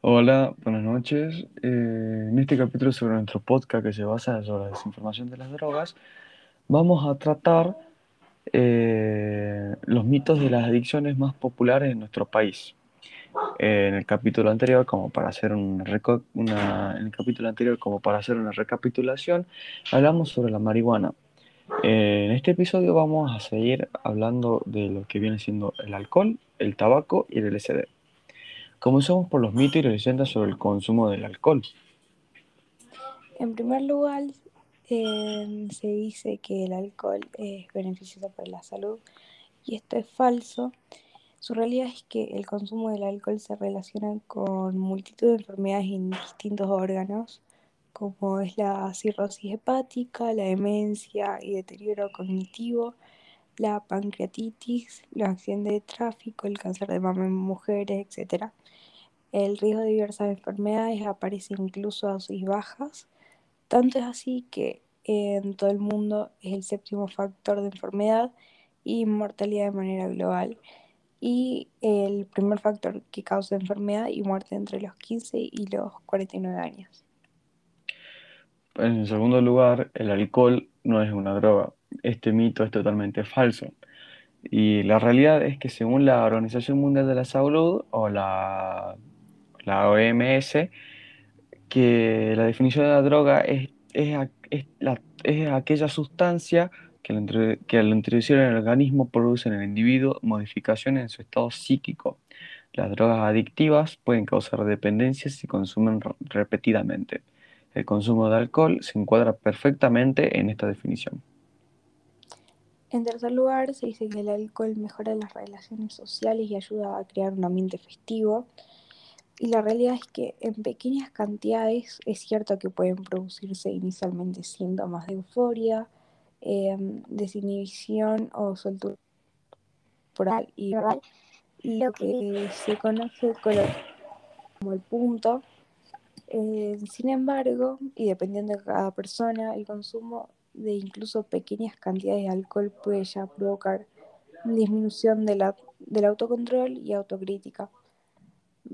Hola, buenas noches. Eh, en este capítulo sobre nuestro podcast que se basa sobre la desinformación de las drogas, vamos a tratar eh, los mitos de las adicciones más populares en nuestro país. Eh, en el capítulo anterior, como para hacer reco- una- en el capítulo anterior, como para hacer una recapitulación, hablamos sobre la marihuana. Eh, en este episodio vamos a seguir hablando de lo que viene siendo el alcohol, el tabaco y el LSD. Comencemos por los mitos y leyendas sobre el consumo del alcohol. En primer lugar, eh, se dice que el alcohol es beneficioso para la salud y esto es falso. Su realidad es que el consumo del alcohol se relaciona con multitud de enfermedades en distintos órganos, como es la cirrosis hepática, la demencia y deterioro cognitivo, la pancreatitis, los accidentes de tráfico, el cáncer de mama en mujeres, etc. El riesgo de diversas enfermedades aparece incluso a dosis bajas. Tanto es así que en todo el mundo es el séptimo factor de enfermedad y mortalidad de manera global. Y el primer factor que causa enfermedad y muerte entre los 15 y los 49 años. En segundo lugar, el alcohol no es una droga. Este mito es totalmente falso. Y la realidad es que según la Organización Mundial de la Salud o la, la OMS, que la definición de la droga es, es, es la- es aquella sustancia que al, que al introducir en el organismo produce en el individuo modificaciones en su estado psíquico. Las drogas adictivas pueden causar dependencia si consumen re- repetidamente. El consumo de alcohol se encuadra perfectamente en esta definición. En tercer lugar, se dice que el alcohol mejora las relaciones sociales y ayuda a crear un ambiente festivo. Y la realidad es que en pequeñas cantidades es cierto que pueden producirse inicialmente síntomas de euforia, eh, desinhibición o soltura corporal y verbal, y lo que se conoce como el punto. Eh, sin embargo, y dependiendo de cada persona, el consumo de incluso pequeñas cantidades de alcohol puede ya provocar disminución de la- del autocontrol y autocrítica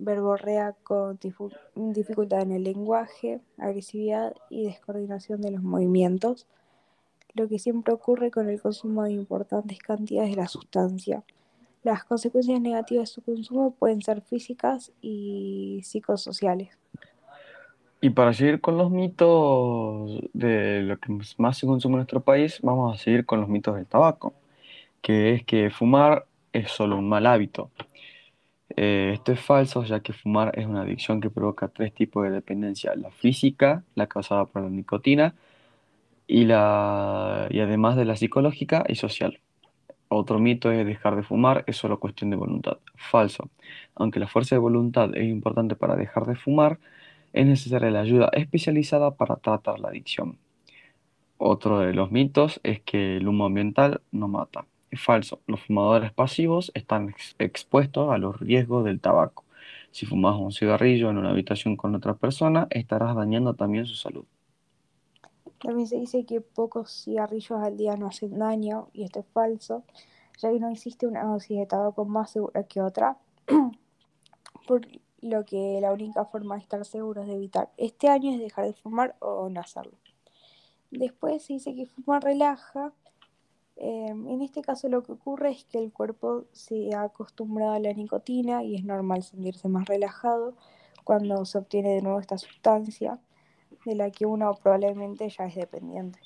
verborrea con dificultad en el lenguaje, agresividad y descoordinación de los movimientos, lo que siempre ocurre con el consumo de importantes cantidades de la sustancia. Las consecuencias negativas de su consumo pueden ser físicas y psicosociales. Y para seguir con los mitos de lo que más se consume en nuestro país, vamos a seguir con los mitos del tabaco, que es que fumar es solo un mal hábito. Eh, esto es falso, ya que fumar es una adicción que provoca tres tipos de dependencia, la física, la causada por la nicotina, y, la, y además de la psicológica y social. Otro mito es dejar de fumar es solo cuestión de voluntad. Falso. Aunque la fuerza de voluntad es importante para dejar de fumar, es necesaria la ayuda especializada para tratar la adicción. Otro de los mitos es que el humo ambiental no mata. Falso. Los fumadores pasivos están ex- expuestos a los riesgos del tabaco. Si fumas un cigarrillo en una habitación con otra persona, estarás dañando también su salud. También se dice que pocos cigarrillos al día no hacen daño, y esto es falso, ya que no existe una dosis de tabaco más segura que otra, por lo que la única forma de estar seguros de evitar este año es dejar de fumar o no hacerlo. Después se dice que fumar relaja. Eh, en este caso lo que ocurre es que el cuerpo se ha acostumbrado a la nicotina y es normal sentirse más relajado cuando se obtiene de nuevo esta sustancia de la que uno probablemente ya es dependiente.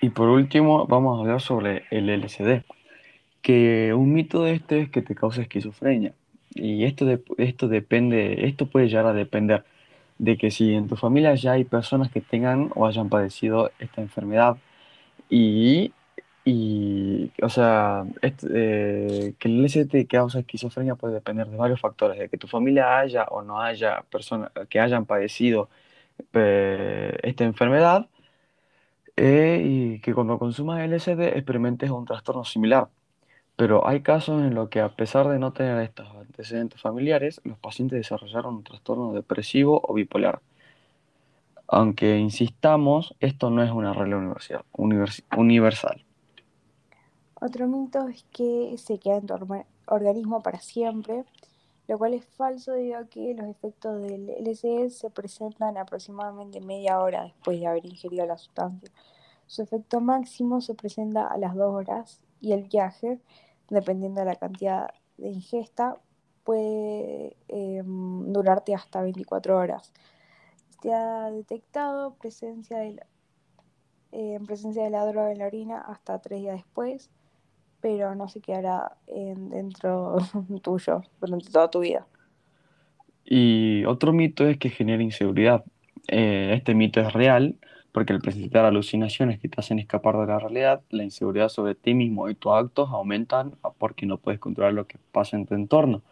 Y por último, vamos a hablar sobre el LSD, que un mito de este es que te causa esquizofrenia. Y esto, esto depende, esto puede llegar a depender de que si en tu familia ya hay personas que tengan o hayan padecido esta enfermedad y, y o sea, este, eh, que el LSD causa esquizofrenia puede depender de varios factores, de que tu familia haya o no haya personas que hayan padecido eh, esta enfermedad eh, y que cuando consumas LSD experimentes un trastorno similar. Pero hay casos en los que a pesar de no tener estos antecedentes familiares, los pacientes desarrollaron un trastorno depresivo o bipolar. Aunque insistamos, esto no es una regla universal. univers- universal. Otro mito es que se queda en tu organismo para siempre lo cual es falso debido a que los efectos del LSD se presentan aproximadamente media hora después de haber ingerido la sustancia. Su efecto máximo se presenta a las dos horas y el viaje, dependiendo de la cantidad de ingesta, puede eh, durarte hasta 24 horas. Se ha detectado presencia de la, eh, presencia de la droga en la orina hasta tres días después, pero no se quedará en, dentro tuyo durante toda tu vida. Y otro mito es que genera inseguridad. Eh, este mito es real porque al presentar alucinaciones que te hacen escapar de la realidad, la inseguridad sobre ti mismo y tus actos aumentan porque no puedes controlar lo que pasa en tu entorno.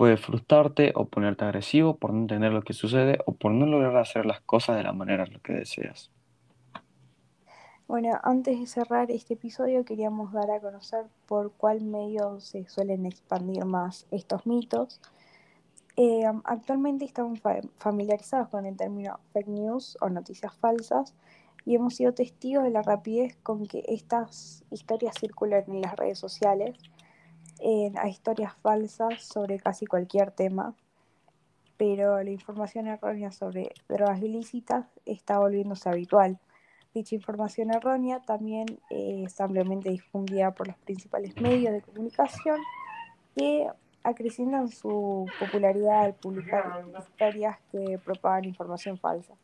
Puedes frustrarte o ponerte agresivo por no entender lo que sucede o por no lograr hacer las cosas de la manera en que deseas. Bueno, antes de cerrar este episodio queríamos dar a conocer por cuál medio se suelen expandir más estos mitos. Eh, actualmente estamos familiarizados con el término fake news o noticias falsas y hemos sido testigos de la rapidez con que estas historias circulan en las redes sociales. Hay historias falsas sobre casi cualquier tema, pero la información errónea sobre drogas ilícitas está volviéndose habitual. Dicha información errónea también eh, es ampliamente difundida por los principales medios de comunicación que acrecientan su popularidad al publicar historias que propagan información falsa.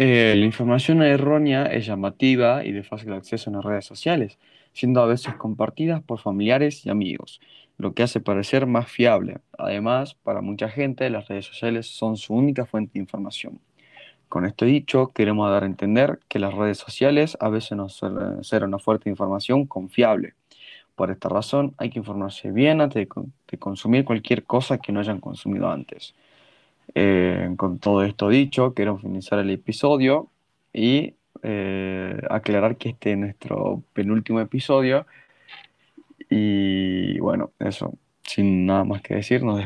Eh, la información errónea es llamativa y de fácil acceso en las redes sociales, siendo a veces compartidas por familiares y amigos, lo que hace parecer más fiable. Además, para mucha gente, las redes sociales son su única fuente de información. Con esto dicho, queremos dar a entender que las redes sociales a veces no suelen ser una fuente de información confiable. Por esta razón, hay que informarse bien antes de, consumir cualquier cosa que no hayan consumido antes. Eh, con todo esto dicho, quiero finalizar el episodio y eh, aclarar que este es nuestro penúltimo episodio. Y bueno, eso, sin nada más que decir, nos